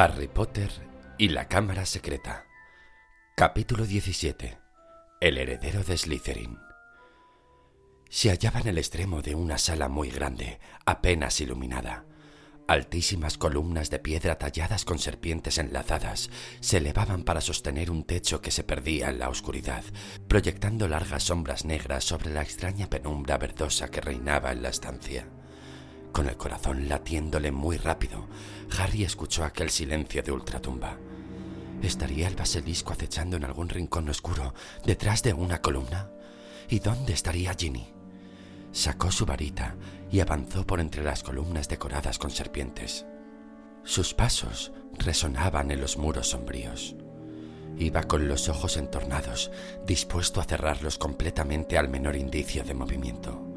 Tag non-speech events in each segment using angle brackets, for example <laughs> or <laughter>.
Harry Potter y la Cámara Secreta. Capítulo 17. El heredero de Slytherin. Se hallaba en el extremo de una sala muy grande, apenas iluminada. Altísimas columnas de piedra talladas con serpientes enlazadas se elevaban para sostener un techo que se perdía en la oscuridad, proyectando largas sombras negras sobre la extraña penumbra verdosa que reinaba en la estancia. Con el corazón latiéndole muy rápido, Harry escuchó aquel silencio de ultratumba. ¿Estaría el basilisco acechando en algún rincón oscuro, detrás de una columna? ¿Y dónde estaría Ginny? Sacó su varita y avanzó por entre las columnas decoradas con serpientes. Sus pasos resonaban en los muros sombríos. Iba con los ojos entornados, dispuesto a cerrarlos completamente al menor indicio de movimiento.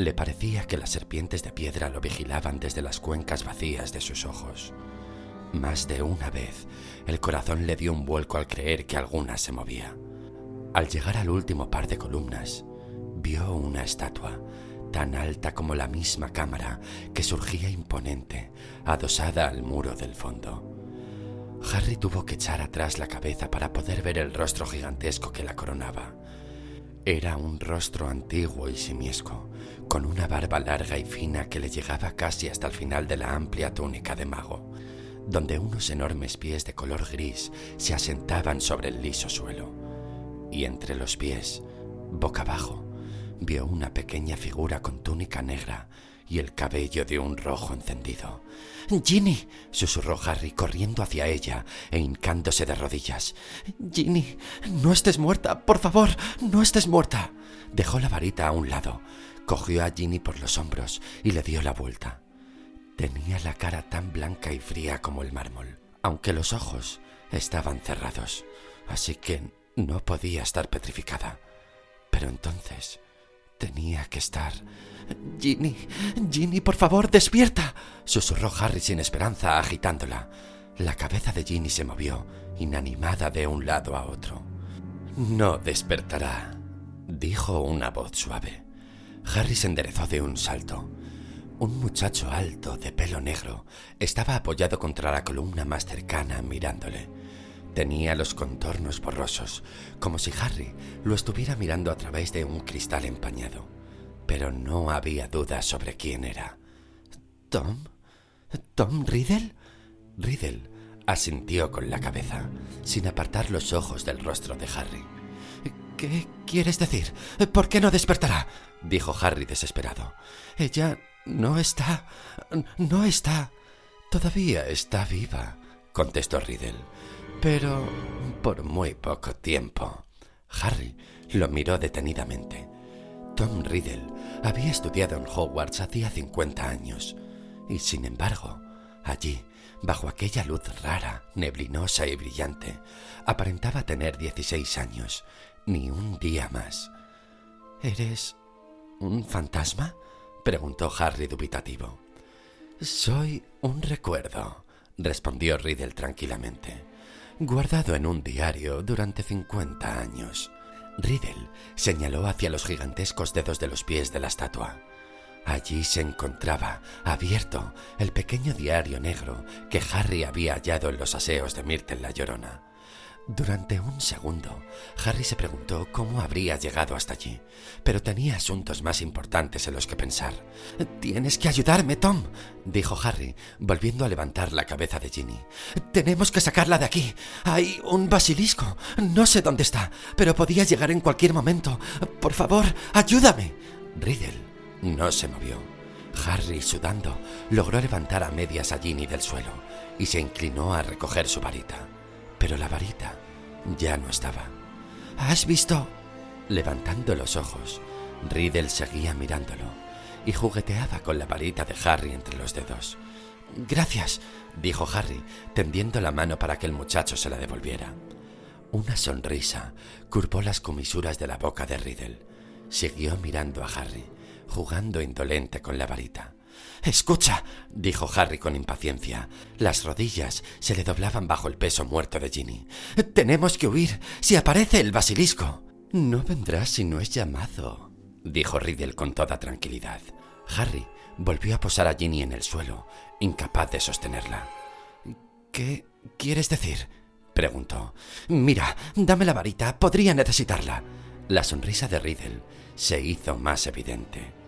Le parecía que las serpientes de piedra lo vigilaban desde las cuencas vacías de sus ojos. Más de una vez, el corazón le dio un vuelco al creer que alguna se movía. Al llegar al último par de columnas, vio una estatua, tan alta como la misma cámara, que surgía imponente, adosada al muro del fondo. Harry tuvo que echar atrás la cabeza para poder ver el rostro gigantesco que la coronaba. Era un rostro antiguo y simiesco, con una barba larga y fina que le llegaba casi hasta el final de la amplia túnica de mago, donde unos enormes pies de color gris se asentaban sobre el liso suelo. Y entre los pies, boca abajo, vio una pequeña figura con túnica negra y el cabello de un rojo encendido. Ginny, susurró Harry corriendo hacia ella e hincándose de rodillas. Ginny, no estés muerta, por favor, no estés muerta. Dejó la varita a un lado, cogió a Ginny por los hombros y le dio la vuelta. Tenía la cara tan blanca y fría como el mármol, aunque los ojos estaban cerrados, así que no podía estar petrificada. Pero entonces tenía que estar Ginny, Ginny, por favor, despierta. susurró Harry sin esperanza, agitándola. La cabeza de Ginny se movió, inanimada de un lado a otro. No despertará, dijo una voz suave. Harry se enderezó de un salto. Un muchacho alto, de pelo negro, estaba apoyado contra la columna más cercana, mirándole. Tenía los contornos borrosos, como si Harry lo estuviera mirando a través de un cristal empañado pero no había duda sobre quién era. ¿Tom? ¿Tom Riddle? Riddle asintió con la cabeza, sin apartar los ojos del rostro de Harry. ¿Qué quieres decir? ¿Por qué no despertará? dijo Harry desesperado. Ella no está. no está. Todavía está viva, contestó Riddle. Pero por muy poco tiempo. Harry lo miró detenidamente. Tom Riddle había estudiado en Hogwarts hacía 50 años, y sin embargo, allí, bajo aquella luz rara, neblinosa y brillante, aparentaba tener 16 años, ni un día más. ¿Eres un fantasma? preguntó Harry dubitativo. Soy un recuerdo, respondió Riddle tranquilamente, guardado en un diario durante 50 años. Riddle señaló hacia los gigantescos dedos de los pies de la estatua. Allí se encontraba, abierto, el pequeño diario negro que Harry había hallado en los aseos de Myrtle la Llorona. Durante un segundo, Harry se preguntó cómo habría llegado hasta allí, pero tenía asuntos más importantes en los que pensar. Tienes que ayudarme, Tom, dijo Harry, volviendo a levantar la cabeza de Ginny. Tenemos que sacarla de aquí. Hay un basilisco. No sé dónde está, pero podía llegar en cualquier momento. Por favor, ayúdame. Riddle no se movió. Harry, sudando, logró levantar a medias a Ginny del suelo y se inclinó a recoger su varita pero la varita ya no estaba. ¿Has visto? Levantando los ojos, Riddle seguía mirándolo y jugueteaba con la varita de Harry entre los dedos. Gracias, dijo Harry, tendiendo la mano para que el muchacho se la devolviera. Una sonrisa curvó las comisuras de la boca de Riddle. Siguió mirando a Harry, jugando indolente con la varita. Escucha, dijo Harry con impaciencia. Las rodillas se le doblaban bajo el peso muerto de Ginny. Tenemos que huir. Si aparece el basilisco. No vendrá si no es llamado, dijo Riddle con toda tranquilidad. Harry volvió a posar a Ginny en el suelo, incapaz de sostenerla. ¿Qué quieres decir? preguntó. Mira, dame la varita, podría necesitarla. La sonrisa de Riddle se hizo más evidente.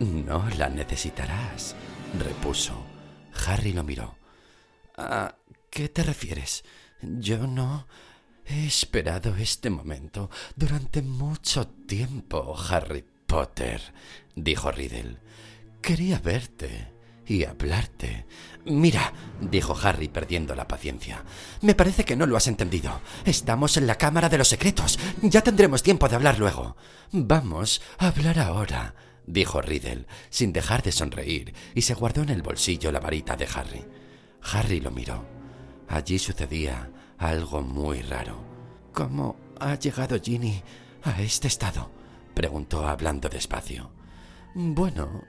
No la necesitarás, repuso. Harry lo miró. ¿A qué te refieres? Yo no... He esperado este momento durante mucho tiempo, Harry Potter, dijo Riddle. Quería verte y hablarte. Mira, dijo Harry perdiendo la paciencia. Me parece que no lo has entendido. Estamos en la Cámara de los Secretos. Ya tendremos tiempo de hablar luego. Vamos a hablar ahora, dijo Riddle, sin dejar de sonreír, y se guardó en el bolsillo la varita de Harry. Harry lo miró. Allí sucedía algo muy raro. ¿Cómo ha llegado Ginny a este estado? preguntó hablando despacio. Bueno,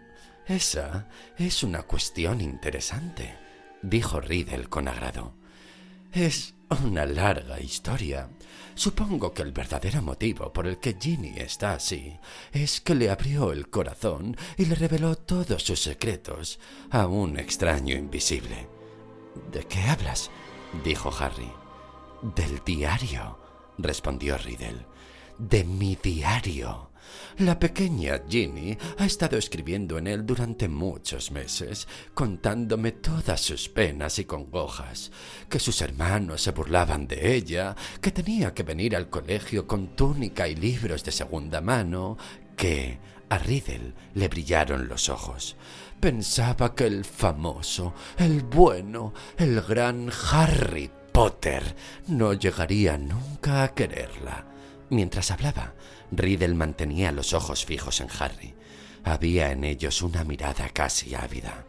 esa es una cuestión interesante, dijo Riddle con agrado. Es una larga historia. Supongo que el verdadero motivo por el que Ginny está así es que le abrió el corazón y le reveló todos sus secretos a un extraño invisible. ¿De qué hablas? dijo Harry. Del diario, respondió Riddle. De mi diario. La pequeña Ginny ha estado escribiendo en él durante muchos meses, contándome todas sus penas y congojas, que sus hermanos se burlaban de ella, que tenía que venir al colegio con túnica y libros de segunda mano, que a Riddle le brillaron los ojos. Pensaba que el famoso, el bueno, el gran Harry Potter no llegaría nunca a quererla. Mientras hablaba, Riddle mantenía los ojos fijos en Harry. Había en ellos una mirada casi ávida.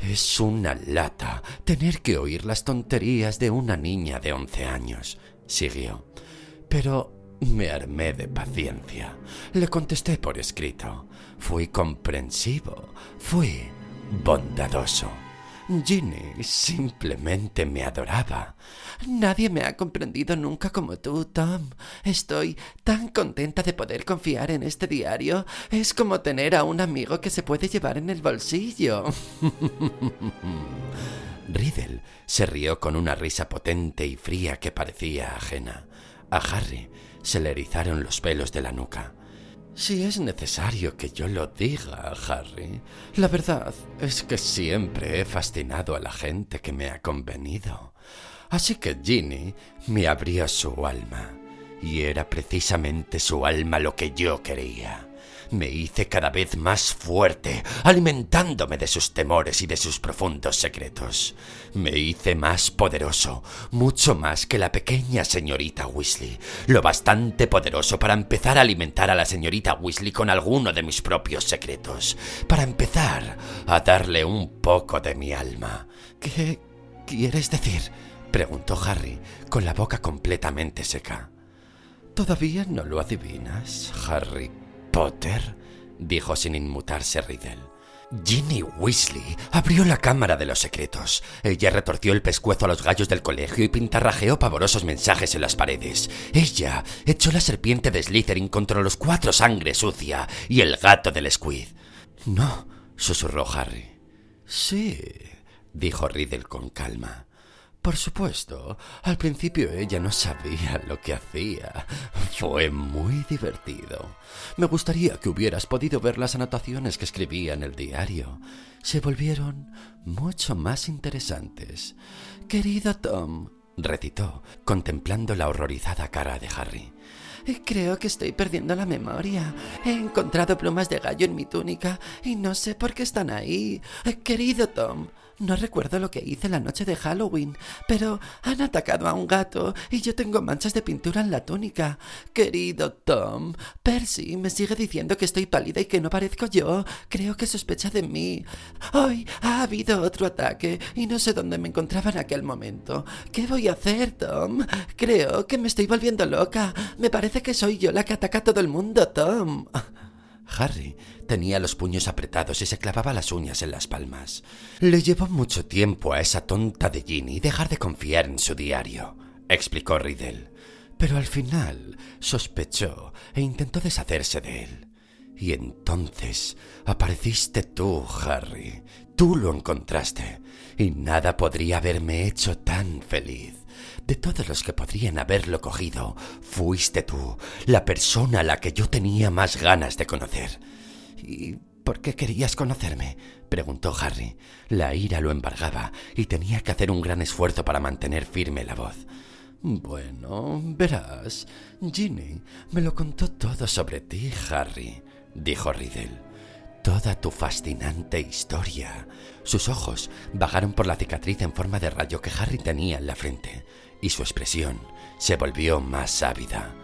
Es una lata tener que oír las tonterías de una niña de once años, siguió. Pero me armé de paciencia. Le contesté por escrito. Fui comprensivo. Fui bondadoso. Ginny simplemente me adoraba. Nadie me ha comprendido nunca como tú, Tom. Estoy tan contenta de poder confiar en este diario. Es como tener a un amigo que se puede llevar en el bolsillo. <laughs> Riddle se rió con una risa potente y fría que parecía ajena. A Harry se le erizaron los pelos de la nuca. Si es necesario que yo lo diga, Harry, la verdad es que siempre he fascinado a la gente que me ha convenido. Así que Ginny me abrió su alma, y era precisamente su alma lo que yo quería. Me hice cada vez más fuerte, alimentándome de sus temores y de sus profundos secretos. Me hice más poderoso, mucho más que la pequeña señorita Weasley, lo bastante poderoso para empezar a alimentar a la señorita Weasley con alguno de mis propios secretos, para empezar a darle un poco de mi alma. ¿Qué quieres decir? preguntó Harry, con la boca completamente seca. ¿Todavía no lo adivinas, Harry Potter? dijo sin inmutarse Riddle. Ginny Weasley abrió la cámara de los secretos. Ella retorció el pescuezo a los gallos del colegio y pintarrajeó pavorosos mensajes en las paredes. Ella echó la serpiente de Slytherin contra los cuatro sangre sucia y el gato del Squid. No, susurró Harry. Sí, dijo Riddle con calma. Por supuesto, al principio ella no sabía <laughs> lo que hacía. Fue muy divertido. Me gustaría que hubieras podido ver las anotaciones que escribía en el diario. Se volvieron mucho más interesantes. Querido Tom, recitó, contemplando la horrorizada cara de Harry. Creo que estoy perdiendo la memoria. He encontrado plumas de gallo en mi túnica y no sé por qué están ahí. Querido Tom, no recuerdo lo que hice la noche de Halloween, pero han atacado a un gato y yo tengo manchas de pintura en la túnica. Querido Tom, Percy me sigue diciendo que estoy pálida y que no parezco yo. Creo que sospecha de mí. Hoy ha habido otro ataque y no sé dónde me encontraba en aquel momento. ¿Qué voy a hacer, Tom? Creo que me estoy volviendo loca. Me parece que soy yo la que ataca a todo el mundo, Tom. Harry tenía los puños apretados y se clavaba las uñas en las palmas. Le llevó mucho tiempo a esa tonta de Ginny dejar de confiar en su diario, explicó Riddle. Pero al final sospechó e intentó deshacerse de él. Y entonces apareciste tú, Harry, Tú lo encontraste y nada podría haberme hecho tan feliz. De todos los que podrían haberlo cogido, fuiste tú, la persona a la que yo tenía más ganas de conocer. ¿Y por qué querías conocerme? preguntó Harry. La ira lo embargaba y tenía que hacer un gran esfuerzo para mantener firme la voz. Bueno, verás, Ginny me lo contó todo sobre ti, Harry, dijo Riddle. Toda tu fascinante historia. Sus ojos vagaron por la cicatriz en forma de rayo que Harry tenía en la frente, y su expresión se volvió más ávida.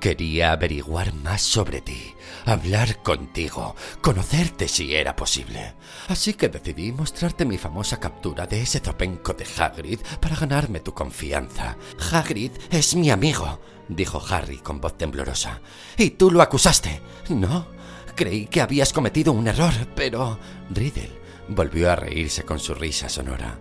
Quería averiguar más sobre ti, hablar contigo, conocerte si era posible. Así que decidí mostrarte mi famosa captura de ese zopenco de Hagrid para ganarme tu confianza. Hagrid es mi amigo, dijo Harry con voz temblorosa. Y tú lo acusaste. No, creí que habías cometido un error, pero... Riddle volvió a reírse con su risa sonora.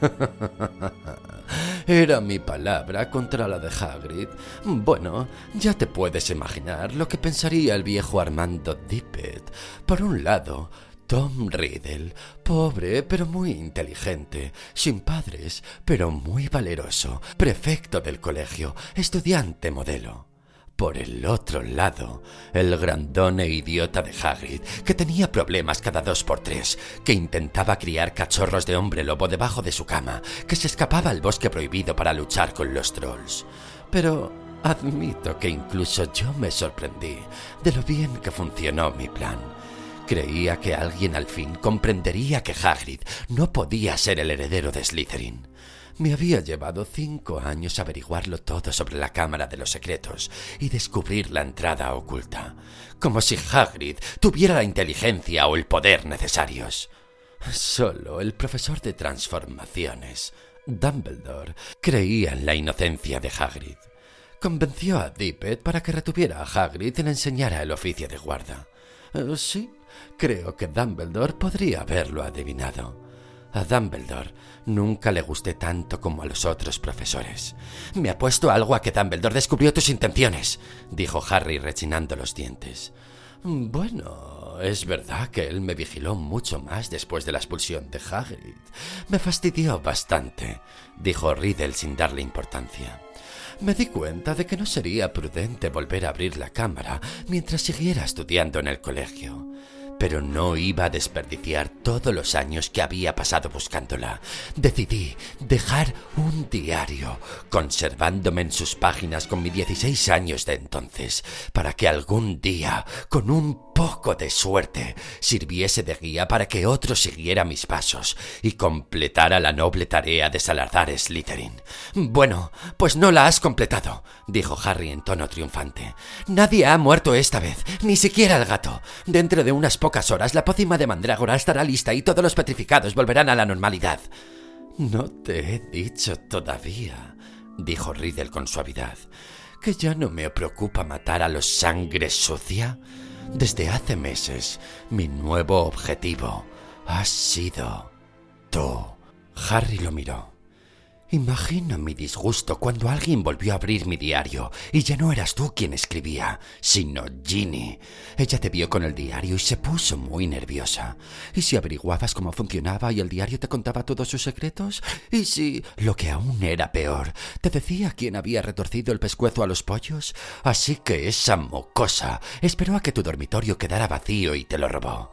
<laughs> Era mi palabra contra la de Hagrid. Bueno, ya te puedes imaginar lo que pensaría el viejo Armando Dippet. Por un lado, Tom Riddle, pobre pero muy inteligente, sin padres pero muy valeroso, prefecto del colegio, estudiante modelo por el otro lado, el grandón e idiota de Hagrid, que tenía problemas cada dos por tres, que intentaba criar cachorros de hombre lobo debajo de su cama, que se escapaba al bosque prohibido para luchar con los trolls. Pero admito que incluso yo me sorprendí de lo bien que funcionó mi plan. Creía que alguien al fin comprendería que Hagrid no podía ser el heredero de Slytherin. Me había llevado cinco años averiguarlo todo sobre la Cámara de los Secretos y descubrir la entrada oculta, como si Hagrid tuviera la inteligencia o el poder necesarios. Solo el profesor de transformaciones, Dumbledore, creía en la inocencia de Hagrid. Convenció a Dippet para que retuviera a Hagrid y le enseñara el oficio de guarda. Eh, sí, creo que Dumbledore podría haberlo adivinado. A Dumbledore nunca le gusté tanto como a los otros profesores. Me apuesto algo a que Dumbledore descubrió tus intenciones, dijo Harry rechinando los dientes. Bueno, es verdad que él me vigiló mucho más después de la expulsión de Hagrid. Me fastidió bastante, dijo Riddle sin darle importancia. Me di cuenta de que no sería prudente volver a abrir la cámara mientras siguiera estudiando en el colegio pero no iba a desperdiciar todos los años que había pasado buscándola. Decidí dejar un diario, conservándome en sus páginas con mis 16 años de entonces, para que algún día, con un poco de suerte sirviese de guía para que otro siguiera mis pasos y completara la noble tarea de Salazar Slytherin. Bueno, pues no la has completado, dijo Harry en tono triunfante. Nadie ha muerto esta vez, ni siquiera el gato. Dentro de unas pocas horas la pócima de mandrágora estará lista y todos los petrificados volverán a la normalidad. No te he dicho todavía, dijo Riddle con suavidad, que ya no me preocupa matar a los sangre sucia. Desde hace meses, mi nuevo objetivo ha sido tú. Harry lo miró. Imagino mi disgusto cuando alguien volvió a abrir mi diario y ya no eras tú quien escribía, sino Ginny. Ella te vio con el diario y se puso muy nerviosa. ¿Y si averiguabas cómo funcionaba y el diario te contaba todos sus secretos? ¿Y si, lo que aún era peor, te decía quién había retorcido el pescuezo a los pollos? Así que esa mocosa esperó a que tu dormitorio quedara vacío y te lo robó.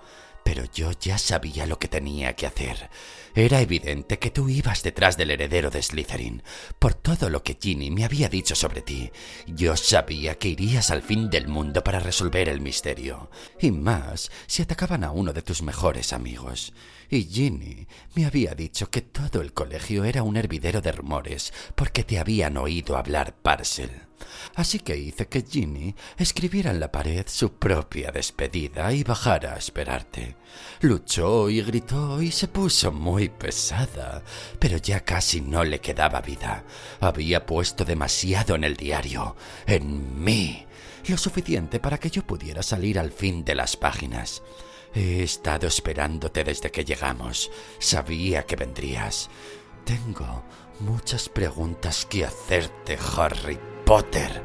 Pero yo ya sabía lo que tenía que hacer. Era evidente que tú ibas detrás del heredero de Slytherin, por todo lo que Ginny me había dicho sobre ti. Yo sabía que irías al fin del mundo para resolver el misterio, y más si atacaban a uno de tus mejores amigos. Y Ginny me había dicho que todo el colegio era un hervidero de rumores, porque te habían oído hablar Parcel. Así que hice que Ginny escribiera en la pared su propia despedida y bajara a esperarte. Luchó y gritó y se puso muy pesada, pero ya casi no le quedaba vida. Había puesto demasiado en el diario, en mí, lo suficiente para que yo pudiera salir al fin de las páginas. He estado esperándote desde que llegamos. Sabía que vendrías. Tengo muchas preguntas que hacerte, Harry Potter.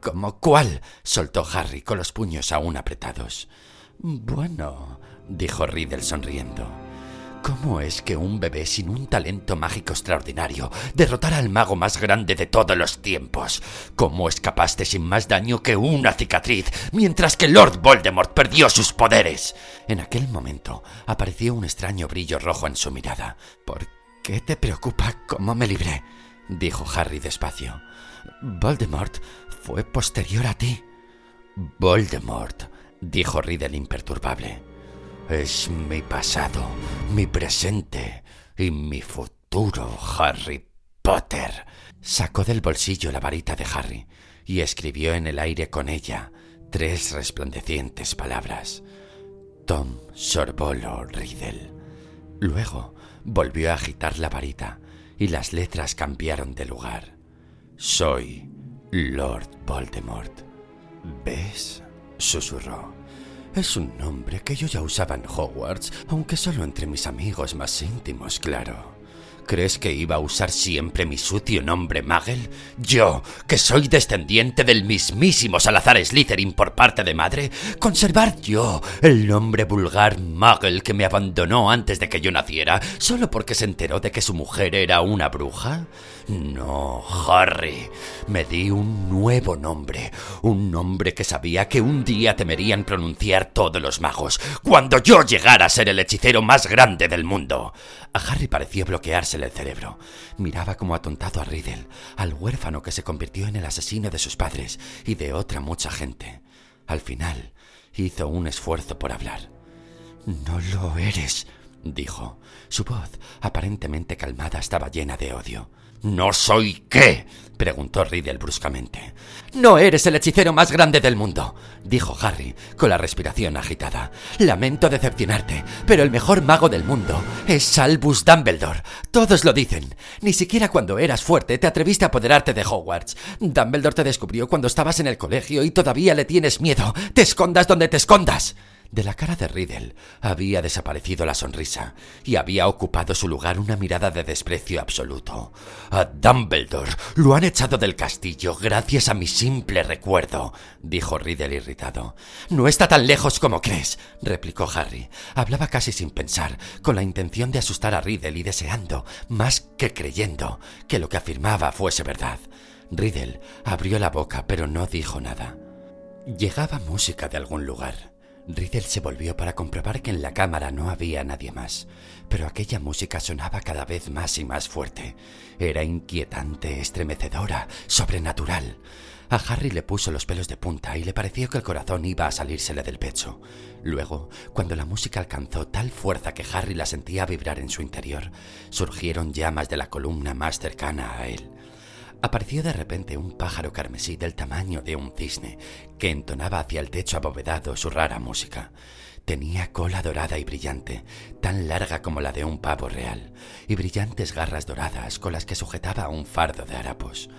¿Cómo cuál? soltó Harry con los puños aún apretados. Bueno, dijo Riddle sonriendo. ¿Cómo es que un bebé sin un talento mágico extraordinario derrotara al mago más grande de todos los tiempos? ¿Cómo escapaste sin más daño que una cicatriz mientras que Lord Voldemort perdió sus poderes? En aquel momento apareció un extraño brillo rojo en su mirada. ¿Por qué te preocupa cómo me libré? dijo Harry despacio. Voldemort fue posterior a ti. Voldemort, dijo Riddle imperturbable. Es mi pasado, mi presente y mi futuro, Harry Potter. Sacó del bolsillo la varita de Harry y escribió en el aire con ella tres resplandecientes palabras. Tom Sorbolo Riddle. Luego volvió a agitar la varita y las letras cambiaron de lugar. Soy Lord Voldemort. ¿Ves? susurró. Es un nombre que yo ya usaba en Hogwarts, aunque solo entre mis amigos más íntimos, claro. ¿Crees que iba a usar siempre mi sucio nombre Magel? Yo, que soy descendiente del mismísimo Salazar Slytherin por parte de madre, conservar yo el nombre vulgar Magel que me abandonó antes de que yo naciera, solo porque se enteró de que su mujer era una bruja? No, Harry. Me di un nuevo nombre. Un nombre que sabía que un día temerían pronunciar todos los magos, cuando yo llegara a ser el hechicero más grande del mundo. A Harry pareció bloquearse el cerebro. Miraba como atontado a Riddle, al huérfano que se convirtió en el asesino de sus padres y de otra mucha gente. Al final, hizo un esfuerzo por hablar. No lo eres, dijo. Su voz, aparentemente calmada, estaba llena de odio. ¿No soy qué? preguntó Riddle bruscamente. No eres el hechicero más grande del mundo, dijo Harry, con la respiración agitada. Lamento decepcionarte, pero el mejor mago del mundo es Albus Dumbledore. Todos lo dicen. Ni siquiera cuando eras fuerte te atreviste a apoderarte de Hogwarts. Dumbledore te descubrió cuando estabas en el colegio y todavía le tienes miedo. Te escondas donde te escondas. De la cara de Riddle había desaparecido la sonrisa y había ocupado su lugar una mirada de desprecio absoluto. A Dumbledore lo han echado del castillo gracias a mi simple recuerdo, dijo Riddle irritado. No está tan lejos como crees, replicó Harry. Hablaba casi sin pensar, con la intención de asustar a Riddle y deseando, más que creyendo, que lo que afirmaba fuese verdad. Riddle abrió la boca pero no dijo nada. Llegaba música de algún lugar. Riddle se volvió para comprobar que en la cámara no había nadie más, pero aquella música sonaba cada vez más y más fuerte. Era inquietante, estremecedora, sobrenatural. A Harry le puso los pelos de punta y le pareció que el corazón iba a salírsele del pecho. Luego, cuando la música alcanzó tal fuerza que Harry la sentía vibrar en su interior, surgieron llamas de la columna más cercana a él. Apareció de repente un pájaro carmesí del tamaño de un cisne, que entonaba hacia el techo abovedado su rara música. Tenía cola dorada y brillante, tan larga como la de un pavo real, y brillantes garras doradas con las que sujetaba un fardo de harapos.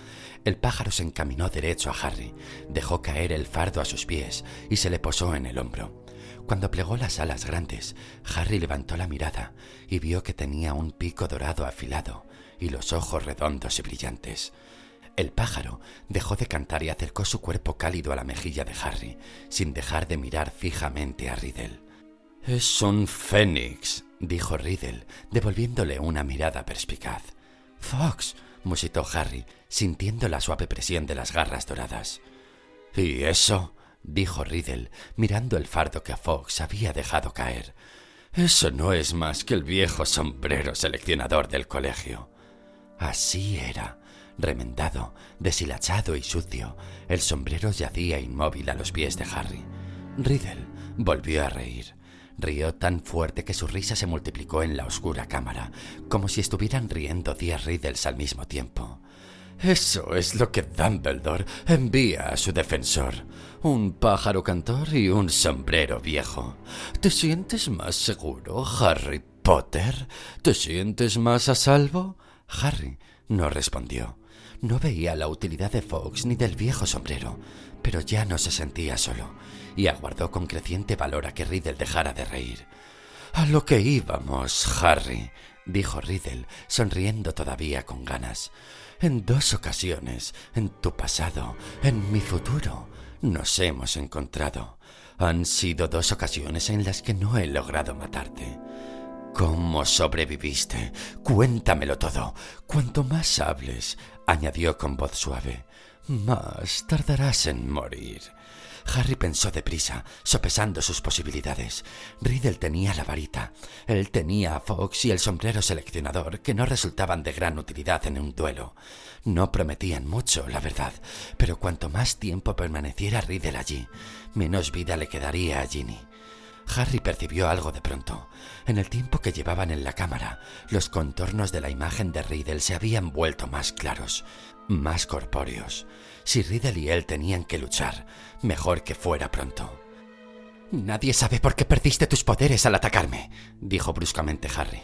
El pájaro se encaminó derecho a Harry, dejó caer el fardo a sus pies y se le posó en el hombro. Cuando plegó las alas grandes, Harry levantó la mirada y vio que tenía un pico dorado afilado y los ojos redondos y brillantes. El pájaro dejó de cantar y acercó su cuerpo cálido a la mejilla de Harry, sin dejar de mirar fijamente a Riddle. Es un fénix, dijo Riddle, devolviéndole una mirada perspicaz. Fox, musitó Harry, sintiendo la suave presión de las garras doradas. ¿Y eso? dijo Riddle, mirando el fardo que Fox había dejado caer. Eso no es más que el viejo sombrero seleccionador del colegio. Así era. Remendado, deshilachado y sucio, el sombrero yacía inmóvil a los pies de Harry. Riddle volvió a reír. Rió tan fuerte que su risa se multiplicó en la oscura cámara, como si estuvieran riendo diez Riddles al mismo tiempo. Eso es lo que Dumbledore envía a su defensor. Un pájaro cantor y un sombrero viejo. ¿Te sientes más seguro, Harry Potter? ¿Te sientes más a salvo? Harry no respondió. No veía la utilidad de Fox ni del viejo sombrero, pero ya no se sentía solo, y aguardó con creciente valor a que Riddle dejara de reír. A lo que íbamos, Harry, dijo Riddle, sonriendo todavía con ganas. En dos ocasiones, en tu pasado, en mi futuro, nos hemos encontrado. Han sido dos ocasiones en las que no he logrado matarte. ¿Cómo sobreviviste? Cuéntamelo todo. Cuanto más hables, añadió con voz suave, más tardarás en morir. Harry pensó deprisa, sopesando sus posibilidades. Riddle tenía la varita, él tenía a Fox y el sombrero seleccionador, que no resultaban de gran utilidad en un duelo. No prometían mucho, la verdad, pero cuanto más tiempo permaneciera Riddle allí, menos vida le quedaría a Ginny. Harry percibió algo de pronto. En el tiempo que llevaban en la cámara, los contornos de la imagen de Riddle se habían vuelto más claros, más corpóreos. Si Riddle y él tenían que luchar, mejor que fuera pronto. Nadie sabe por qué perdiste tus poderes al atacarme, dijo bruscamente Harry.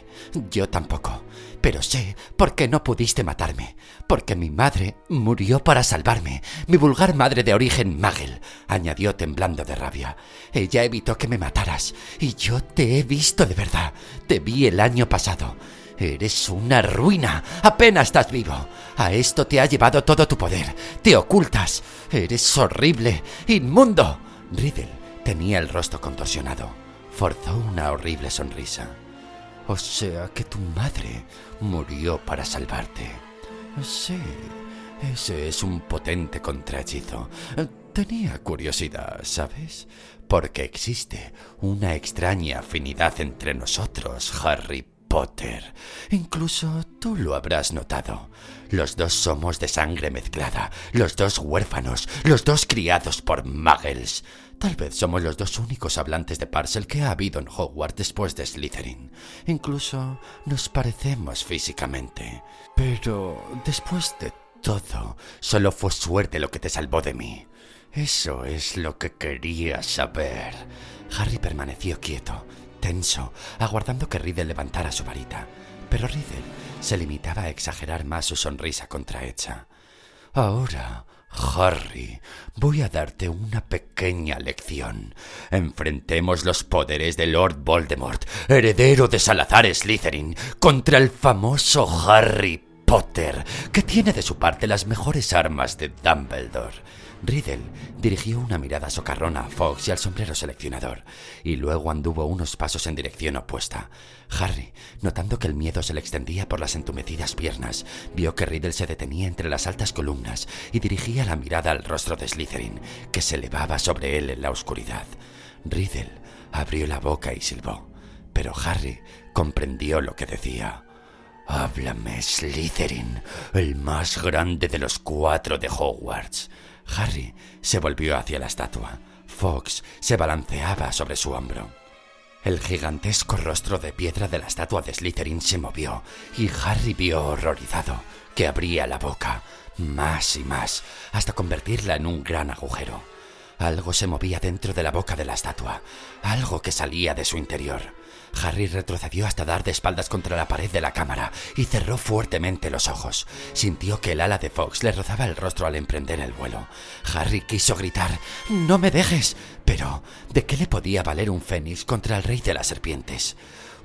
Yo tampoco, pero sé por qué no pudiste matarme, porque mi madre murió para salvarme, mi vulgar madre de origen Magel, añadió temblando de rabia. Ella evitó que me mataras, y yo te he visto de verdad, te vi el año pasado. Eres una ruina. Apenas estás vivo. A esto te ha llevado todo tu poder. Te ocultas. Eres horrible. Inmundo. Riddle tenía el rostro contorsionado. Forzó una horrible sonrisa. O sea que tu madre murió para salvarte. Sí, ese es un potente contrahechizo. Tenía curiosidad, ¿sabes? Porque existe una extraña afinidad entre nosotros, Harry Potter. Incluso tú lo habrás notado. Los dos somos de sangre mezclada, los dos huérfanos, los dos criados por muggles. Tal vez somos los dos únicos hablantes de Parcel que ha habido en Hogwarts después de Slytherin. Incluso nos parecemos físicamente. Pero después de todo, solo fue suerte lo que te salvó de mí. Eso es lo que quería saber. Harry permaneció quieto, tenso, aguardando que Riddle levantara su varita. Pero Riddle se limitaba a exagerar más su sonrisa contrahecha. Ahora, Harry, voy a darte una pequeña lección. Enfrentemos los poderes de Lord Voldemort, heredero de Salazar Slytherin, contra el famoso Harry Potter, que tiene de su parte las mejores armas de Dumbledore. Riddle dirigió una mirada socarrona a Fox y al sombrero seleccionador, y luego anduvo unos pasos en dirección opuesta. Harry, notando que el miedo se le extendía por las entumecidas piernas, vio que Riddle se detenía entre las altas columnas y dirigía la mirada al rostro de Slytherin, que se elevaba sobre él en la oscuridad. Riddle abrió la boca y silbó, pero Harry comprendió lo que decía. Háblame, Slytherin, el más grande de los cuatro de Hogwarts. Harry se volvió hacia la estatua. Fox se balanceaba sobre su hombro. El gigantesco rostro de piedra de la estatua de Slytherin se movió y Harry vio horrorizado que abría la boca más y más hasta convertirla en un gran agujero. Algo se movía dentro de la boca de la estatua, algo que salía de su interior. Harry retrocedió hasta dar de espaldas contra la pared de la cámara y cerró fuertemente los ojos. Sintió que el ala de Fox le rozaba el rostro al emprender el vuelo. Harry quiso gritar No me dejes. Pero, ¿de qué le podía valer un fénix contra el rey de las serpientes?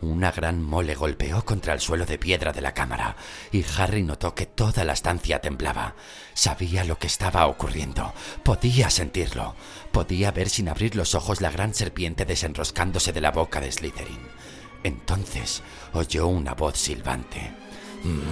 Una gran mole golpeó contra el suelo de piedra de la cámara y Harry notó que toda la estancia temblaba. Sabía lo que estaba ocurriendo, podía sentirlo, podía ver sin abrir los ojos la gran serpiente desenroscándose de la boca de Slytherin. Entonces oyó una voz silbante.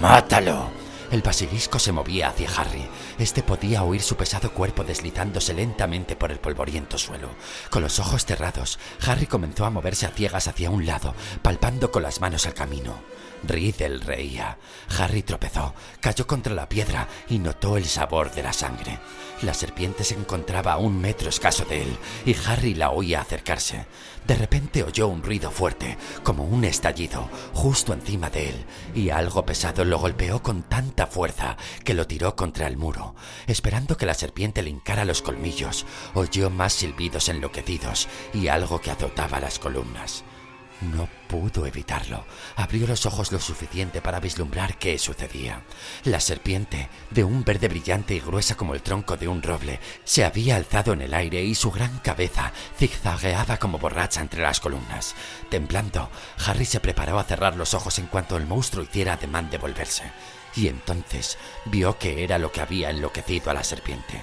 ¡Mátalo! El basilisco se movía hacia Harry. Este podía oír su pesado cuerpo deslizándose lentamente por el polvoriento suelo. Con los ojos cerrados, Harry comenzó a moverse a ciegas hacia un lado, palpando con las manos el camino. Riddle reía. Harry tropezó, cayó contra la piedra y notó el sabor de la sangre. La serpiente se encontraba a un metro escaso de él y Harry la oía acercarse. De repente oyó un ruido fuerte, como un estallido, justo encima de él, y algo pesado lo golpeó con tanta fuerza que lo tiró contra el muro. Esperando que la serpiente le hincara los colmillos, oyó más silbidos enloquecidos y algo que azotaba las columnas. No pudo evitarlo. Abrió los ojos lo suficiente para vislumbrar qué sucedía. La serpiente, de un verde brillante y gruesa como el tronco de un roble, se había alzado en el aire y su gran cabeza zigzagueaba como borracha entre las columnas. Temblando, Harry se preparó a cerrar los ojos en cuanto el monstruo hiciera ademán de volverse. Y entonces vio que era lo que había enloquecido a la serpiente.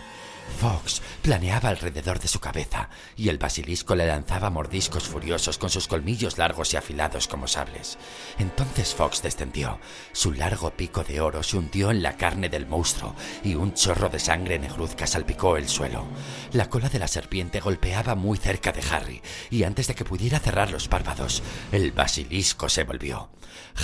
Fox planeaba alrededor de su cabeza y el basilisco le lanzaba mordiscos furiosos con sus colmillos largos y afilados como sables. Entonces Fox descendió. Su largo pico de oro se hundió en la carne del monstruo y un chorro de sangre negruzca salpicó el suelo. La cola de la serpiente golpeaba muy cerca de Harry y antes de que pudiera cerrar los párpados, el basilisco se volvió.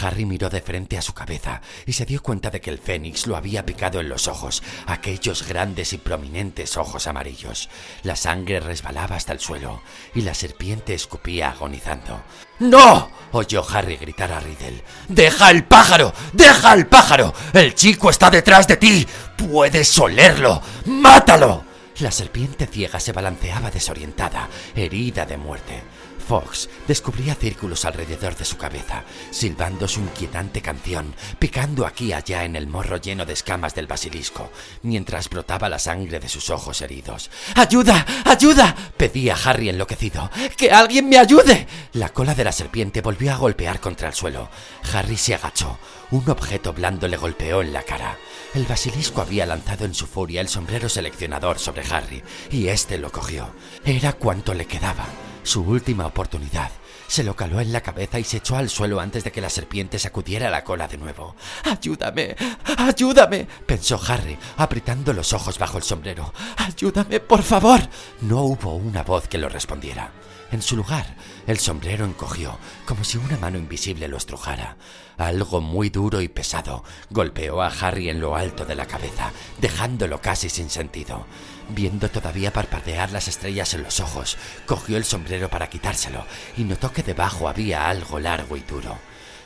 Harry miró de frente a su cabeza y se dio cuenta de que el fénix lo había picado en los ojos, aquellos grandes y prominentes ojos amarillos. La sangre resbalaba hasta el suelo y la serpiente escupía agonizando. ¡No! oyó Harry gritar a Riddle. ¡Deja el pájaro! ¡Deja el pájaro! ¡El chico está detrás de ti! ¡Puedes olerlo! ¡Mátalo! La serpiente ciega se balanceaba desorientada, herida de muerte. Fox descubría círculos alrededor de su cabeza, silbando su inquietante canción, picando aquí y allá en el morro lleno de escamas del basilisco, mientras brotaba la sangre de sus ojos heridos. ¡Ayuda! ¡Ayuda! pedía Harry enloquecido. ¡Que alguien me ayude! La cola de la serpiente volvió a golpear contra el suelo. Harry se agachó. Un objeto blando le golpeó en la cara. El basilisco había lanzado en su furia el sombrero seleccionador sobre Harry, y éste lo cogió. Era cuanto le quedaba su última oportunidad. Se lo caló en la cabeza y se echó al suelo antes de que la serpiente sacudiera la cola de nuevo. ¡Ayúdame! ¡Ayúdame! pensó Harry, apretando los ojos bajo el sombrero. ¡Ayúdame, por favor! No hubo una voz que lo respondiera. En su lugar, el sombrero encogió, como si una mano invisible lo estrujara. Algo muy duro y pesado golpeó a Harry en lo alto de la cabeza, dejándolo casi sin sentido. Viendo todavía parpadear las estrellas en los ojos, cogió el sombrero para quitárselo y notó que debajo había algo largo y duro.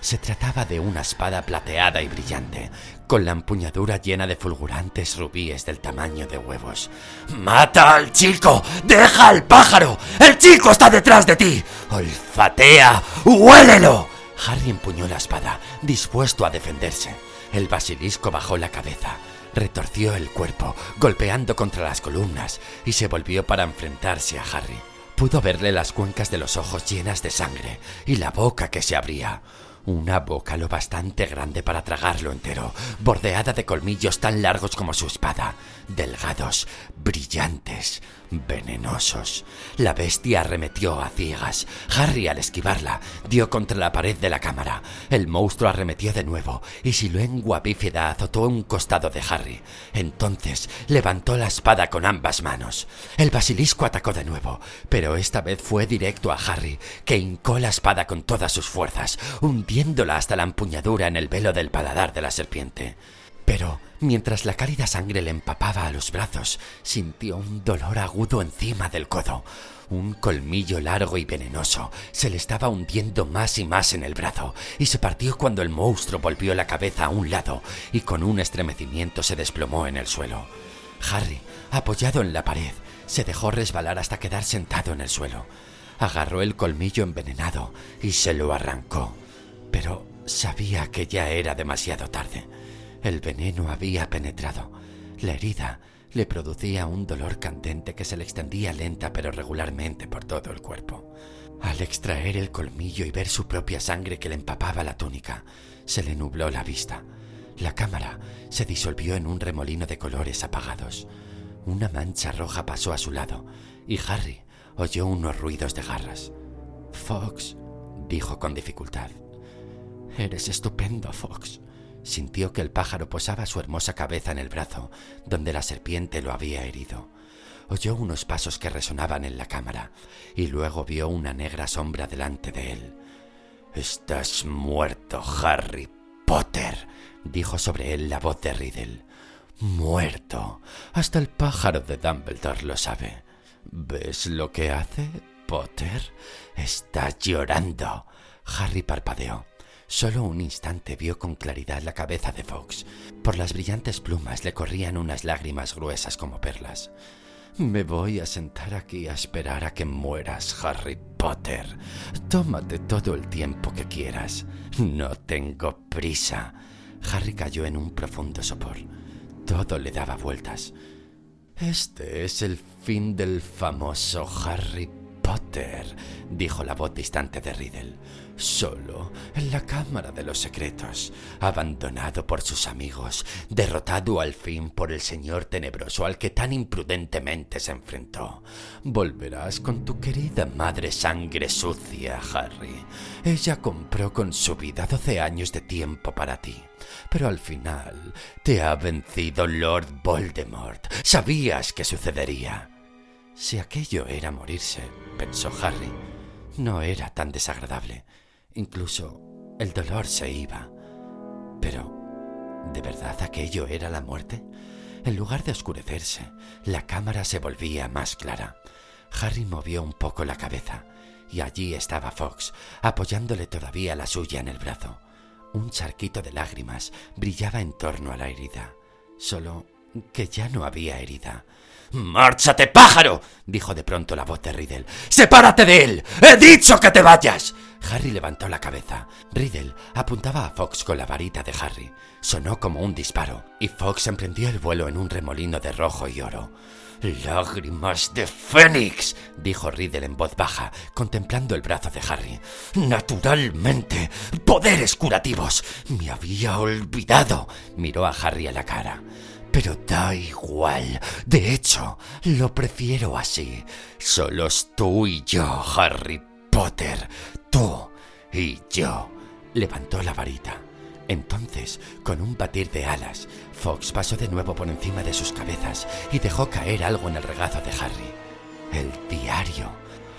Se trataba de una espada plateada y brillante, con la empuñadura llena de fulgurantes rubíes del tamaño de huevos. ¡Mata al chico! ¡Deja al pájaro! ¡El chico está detrás de ti! ¡Olfatea! ¡Huélelo! Harry empuñó la espada, dispuesto a defenderse. El basilisco bajó la cabeza, retorció el cuerpo, golpeando contra las columnas, y se volvió para enfrentarse a Harry. Pudo verle las cuencas de los ojos llenas de sangre y la boca que se abría. Una boca lo bastante grande para tragarlo entero, bordeada de colmillos tan largos como su espada, delgados, brillantes, venenosos. La bestia arremetió a ciegas. Harry, al esquivarla, dio contra la pared de la cámara. El monstruo arremetió de nuevo y su lengua bífida azotó un costado de Harry. Entonces levantó la espada con ambas manos. El basilisco atacó de nuevo, pero esta vez fue directo a Harry, que hincó la espada con todas sus fuerzas, hundiéndola hasta la empuñadura en el velo del paladar de la serpiente. Pero mientras la cálida sangre le empapaba a los brazos, sintió un dolor agudo encima del codo. Un colmillo largo y venenoso se le estaba hundiendo más y más en el brazo, y se partió cuando el monstruo volvió la cabeza a un lado y con un estremecimiento se desplomó en el suelo. Harry, apoyado en la pared, se dejó resbalar hasta quedar sentado en el suelo. Agarró el colmillo envenenado y se lo arrancó, pero sabía que ya era demasiado tarde. El veneno había penetrado. La herida le producía un dolor candente que se le extendía lenta pero regularmente por todo el cuerpo. Al extraer el colmillo y ver su propia sangre que le empapaba la túnica, se le nubló la vista. La cámara se disolvió en un remolino de colores apagados. Una mancha roja pasó a su lado y Harry oyó unos ruidos de garras. Fox, dijo con dificultad. Eres estupendo, Fox. Sintió que el pájaro posaba su hermosa cabeza en el brazo donde la serpiente lo había herido. Oyó unos pasos que resonaban en la cámara y luego vio una negra sombra delante de él. Estás muerto, Harry Potter, dijo sobre él la voz de Riddle. Muerto. Hasta el pájaro de Dumbledore lo sabe. ¿Ves lo que hace, Potter? Está llorando. Harry parpadeó. Solo un instante vio con claridad la cabeza de Fox. Por las brillantes plumas le corrían unas lágrimas gruesas como perlas. Me voy a sentar aquí a esperar a que mueras, Harry Potter. Tómate todo el tiempo que quieras. No tengo prisa. Harry cayó en un profundo sopor. Todo le daba vueltas. Este es el fin del famoso Harry Potter. Dijo la voz distante de Riddle. Solo en la Cámara de los Secretos, abandonado por sus amigos, derrotado al fin por el Señor Tenebroso al que tan imprudentemente se enfrentó. Volverás con tu querida madre sangre sucia, Harry. Ella compró con su vida doce años de tiempo para ti. Pero al final te ha vencido Lord Voldemort. Sabías que sucedería. Si aquello era morirse, pensó Harry, no era tan desagradable. Incluso el dolor se iba. Pero, ¿de verdad aquello era la muerte? En lugar de oscurecerse, la cámara se volvía más clara. Harry movió un poco la cabeza y allí estaba Fox, apoyándole todavía la suya en el brazo. Un charquito de lágrimas brillaba en torno a la herida, solo que ya no había herida. ¡Márchate, pájaro! dijo de pronto la voz de Riddle. ¡Sepárate de él! ¡He dicho que te vayas! Harry levantó la cabeza. Riddle apuntaba a Fox con la varita de Harry. Sonó como un disparo, y Fox emprendió el vuelo en un remolino de rojo y oro. Lágrimas de Fénix, dijo Riddle en voz baja, contemplando el brazo de Harry. Naturalmente, poderes curativos. Me había olvidado. Miró a Harry a la cara. Pero da igual. De hecho, lo prefiero así. Solos tú y yo, Harry Potter. Tú y yo. Levantó la varita. Entonces, con un batir de alas, Fox pasó de nuevo por encima de sus cabezas y dejó caer algo en el regazo de Harry. El diario.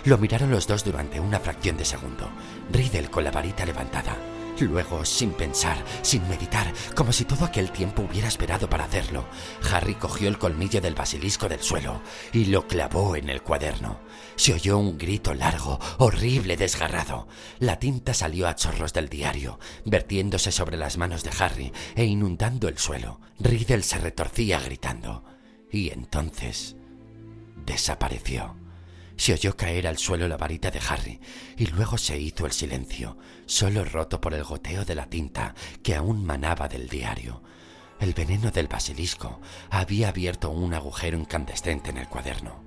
Lo miraron los dos durante una fracción de segundo, Riddle con la varita levantada. Luego, sin pensar, sin meditar, como si todo aquel tiempo hubiera esperado para hacerlo, Harry cogió el colmillo del basilisco del suelo y lo clavó en el cuaderno. Se oyó un grito largo, horrible, desgarrado. La tinta salió a chorros del diario, vertiéndose sobre las manos de Harry e inundando el suelo. Riddle se retorcía gritando. Y entonces desapareció. Se oyó caer al suelo la varita de Harry y luego se hizo el silencio, solo roto por el goteo de la tinta que aún manaba del diario. El veneno del basilisco había abierto un agujero incandescente en el cuaderno.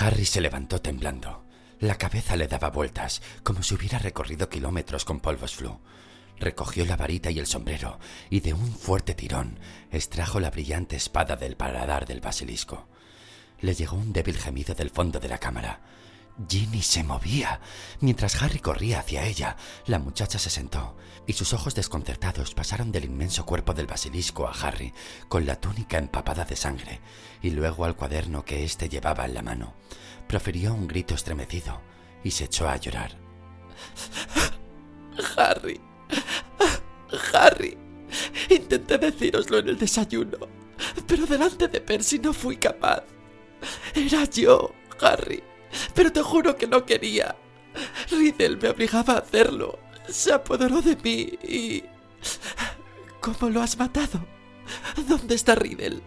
Harry se levantó temblando. La cabeza le daba vueltas, como si hubiera recorrido kilómetros con polvos flu. Recogió la varita y el sombrero y de un fuerte tirón extrajo la brillante espada del paladar del basilisco le llegó un débil gemido del fondo de la cámara. Ginny se movía. Mientras Harry corría hacia ella, la muchacha se sentó, y sus ojos desconcertados pasaron del inmenso cuerpo del basilisco a Harry, con la túnica empapada de sangre, y luego al cuaderno que éste llevaba en la mano. Profirió un grito estremecido y se echó a llorar. Harry. Harry. Intenté decíroslo en el desayuno, pero delante de Percy no fui capaz. Era yo, Harry. Pero te juro que no quería. Riddle me obligaba a hacerlo. Se apoderó de mí y... ¿Cómo lo has matado? ¿Dónde está Riddle?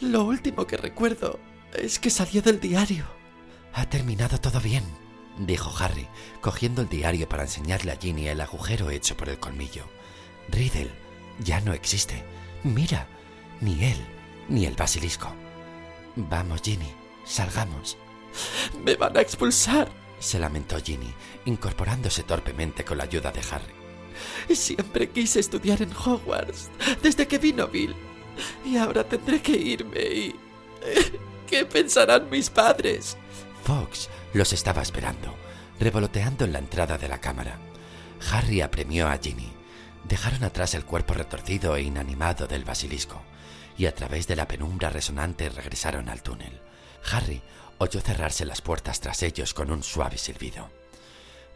Lo último que recuerdo es que salió del diario. Ha terminado todo bien, dijo Harry, cogiendo el diario para enseñarle a Ginny el agujero hecho por el colmillo. Riddle ya no existe. Mira, ni él, ni el basilisco. Vamos, Ginny, salgamos. Me van a expulsar, se lamentó Ginny, incorporándose torpemente con la ayuda de Harry. Siempre quise estudiar en Hogwarts, desde que vino Bill. Y ahora tendré que irme y... <laughs> ¿Qué pensarán mis padres? Fox los estaba esperando, revoloteando en la entrada de la cámara. Harry apremió a Ginny. Dejaron atrás el cuerpo retorcido e inanimado del basilisco y a través de la penumbra resonante regresaron al túnel. Harry oyó cerrarse las puertas tras ellos con un suave silbido.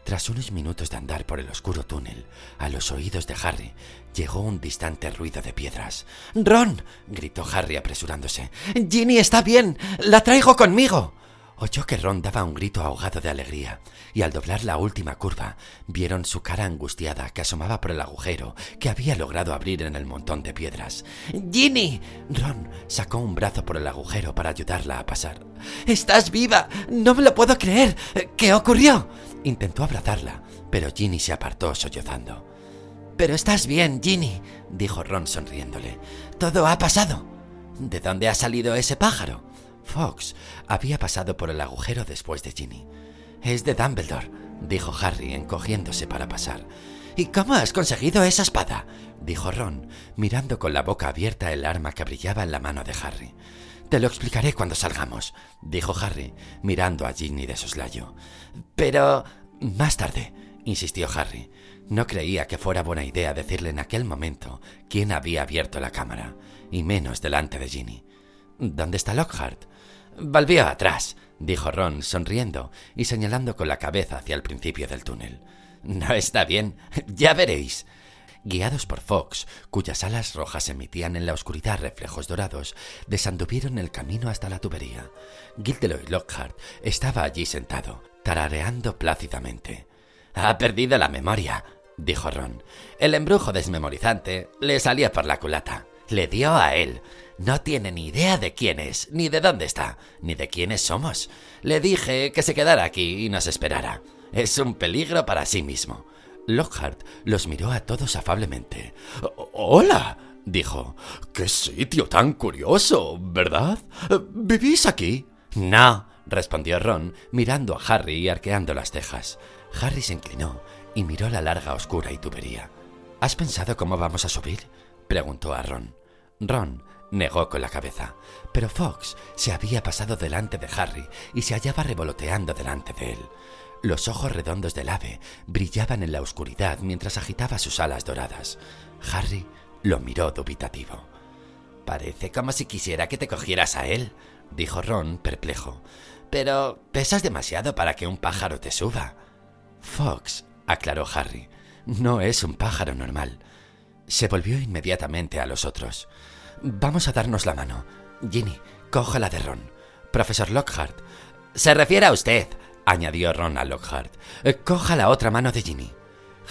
Tras unos minutos de andar por el oscuro túnel, a los oídos de Harry llegó un distante ruido de piedras. ¡Ron! gritó Harry apresurándose. ¡Ginny está bien! ¡La traigo conmigo! Oyó que Ron daba un grito ahogado de alegría, y al doblar la última curva, vieron su cara angustiada que asomaba por el agujero que había logrado abrir en el montón de piedras. ¡Ginny! Ron sacó un brazo por el agujero para ayudarla a pasar. ¡Estás viva! ¡No me lo puedo creer! ¿Qué ocurrió? Intentó abrazarla, pero Ginny se apartó sollozando. Pero estás bien, Ginny, dijo Ron sonriéndole. Todo ha pasado. ¿De dónde ha salido ese pájaro? Fox había pasado por el agujero después de Ginny. Es de Dumbledore, dijo Harry, encogiéndose para pasar. ¿Y cómo has conseguido esa espada? dijo Ron, mirando con la boca abierta el arma que brillaba en la mano de Harry. Te lo explicaré cuando salgamos, dijo Harry, mirando a Ginny de soslayo. Pero... Más tarde, insistió Harry. No creía que fuera buena idea decirle en aquel momento quién había abierto la cámara, y menos delante de Ginny. ¿Dónde está Lockhart? Volvió atrás, dijo Ron, sonriendo y señalando con la cabeza hacia el principio del túnel. No está bien, <laughs> ya veréis. Guiados por Fox, cuyas alas rojas emitían en la oscuridad reflejos dorados, desanduvieron el camino hasta la tubería. Gilderoy Lockhart estaba allí sentado, tarareando plácidamente. Ha perdido la memoria, dijo Ron. El embrujo desmemorizante le salía por la culata. Le dio a él. No tiene ni idea de quién es, ni de dónde está, ni de quiénes somos. Le dije que se quedara aquí y nos esperara. Es un peligro para sí mismo. Lockhart los miró a todos afablemente. Hola, dijo. Qué sitio tan curioso, ¿verdad? ¿Vivís aquí? No, respondió Ron, mirando a Harry y arqueando las cejas. Harry se inclinó y miró la larga oscura y tubería. ¿Has pensado cómo vamos a subir? preguntó a Ron. Ron negó con la cabeza, pero Fox se había pasado delante de Harry y se hallaba revoloteando delante de él. Los ojos redondos del ave brillaban en la oscuridad mientras agitaba sus alas doradas. Harry lo miró dubitativo. Parece como si quisiera que te cogieras a él, dijo Ron perplejo. Pero pesas demasiado para que un pájaro te suba. Fox, aclaró Harry, no es un pájaro normal. Se volvió inmediatamente a los otros. Vamos a darnos la mano. Ginny, coja la de Ron. Profesor Lockhart. Se refiere a usted, añadió Ron a Lockhart. Coja la otra mano de Ginny.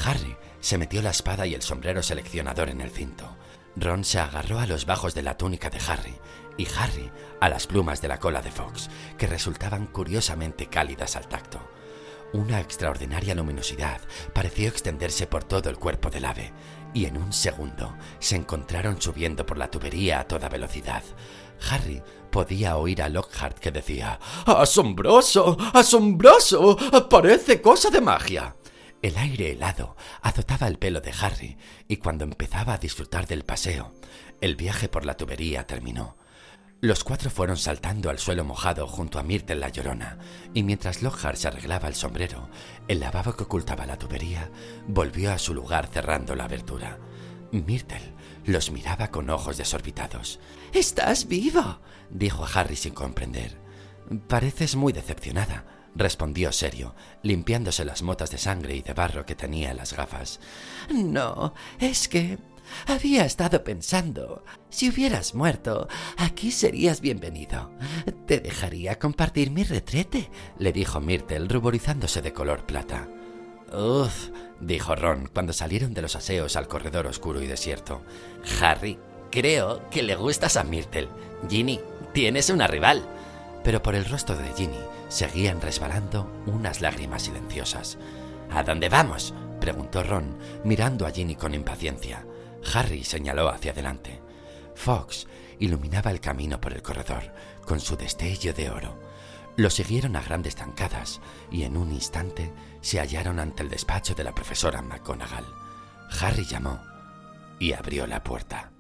Harry se metió la espada y el sombrero seleccionador en el cinto. Ron se agarró a los bajos de la túnica de Harry y Harry a las plumas de la cola de Fox, que resultaban curiosamente cálidas al tacto. Una extraordinaria luminosidad pareció extenderse por todo el cuerpo del ave, y en un segundo se encontraron subiendo por la tubería a toda velocidad. Harry podía oír a Lockhart que decía ¡Asombroso! ¡Asombroso! ¡Parece cosa de magia! El aire helado azotaba el pelo de Harry, y cuando empezaba a disfrutar del paseo, el viaje por la tubería terminó. Los cuatro fueron saltando al suelo mojado junto a Myrtle la llorona, y mientras Lockhart se arreglaba el sombrero, el lavabo que ocultaba la tubería volvió a su lugar cerrando la abertura. Myrtle los miraba con ojos desorbitados. ¡Estás vivo! dijo a Harry sin comprender. Pareces muy decepcionada, respondió serio, limpiándose las motas de sangre y de barro que tenía en las gafas. No, es que había estado pensando, si hubieras muerto, aquí serías bienvenido. Te dejaría compartir mi retrete, le dijo Myrtle, ruborizándose de color plata. Uf, dijo Ron cuando salieron de los aseos al corredor oscuro y desierto. Harry, creo que le gustas a Myrtle. Ginny, tienes una rival. Pero por el rostro de Ginny seguían resbalando unas lágrimas silenciosas. ¿A dónde vamos? preguntó Ron, mirando a Ginny con impaciencia. Harry señaló hacia adelante. Fox iluminaba el camino por el corredor con su destello de oro. Lo siguieron a grandes zancadas y en un instante se hallaron ante el despacho de la profesora McGonagall. Harry llamó y abrió la puerta.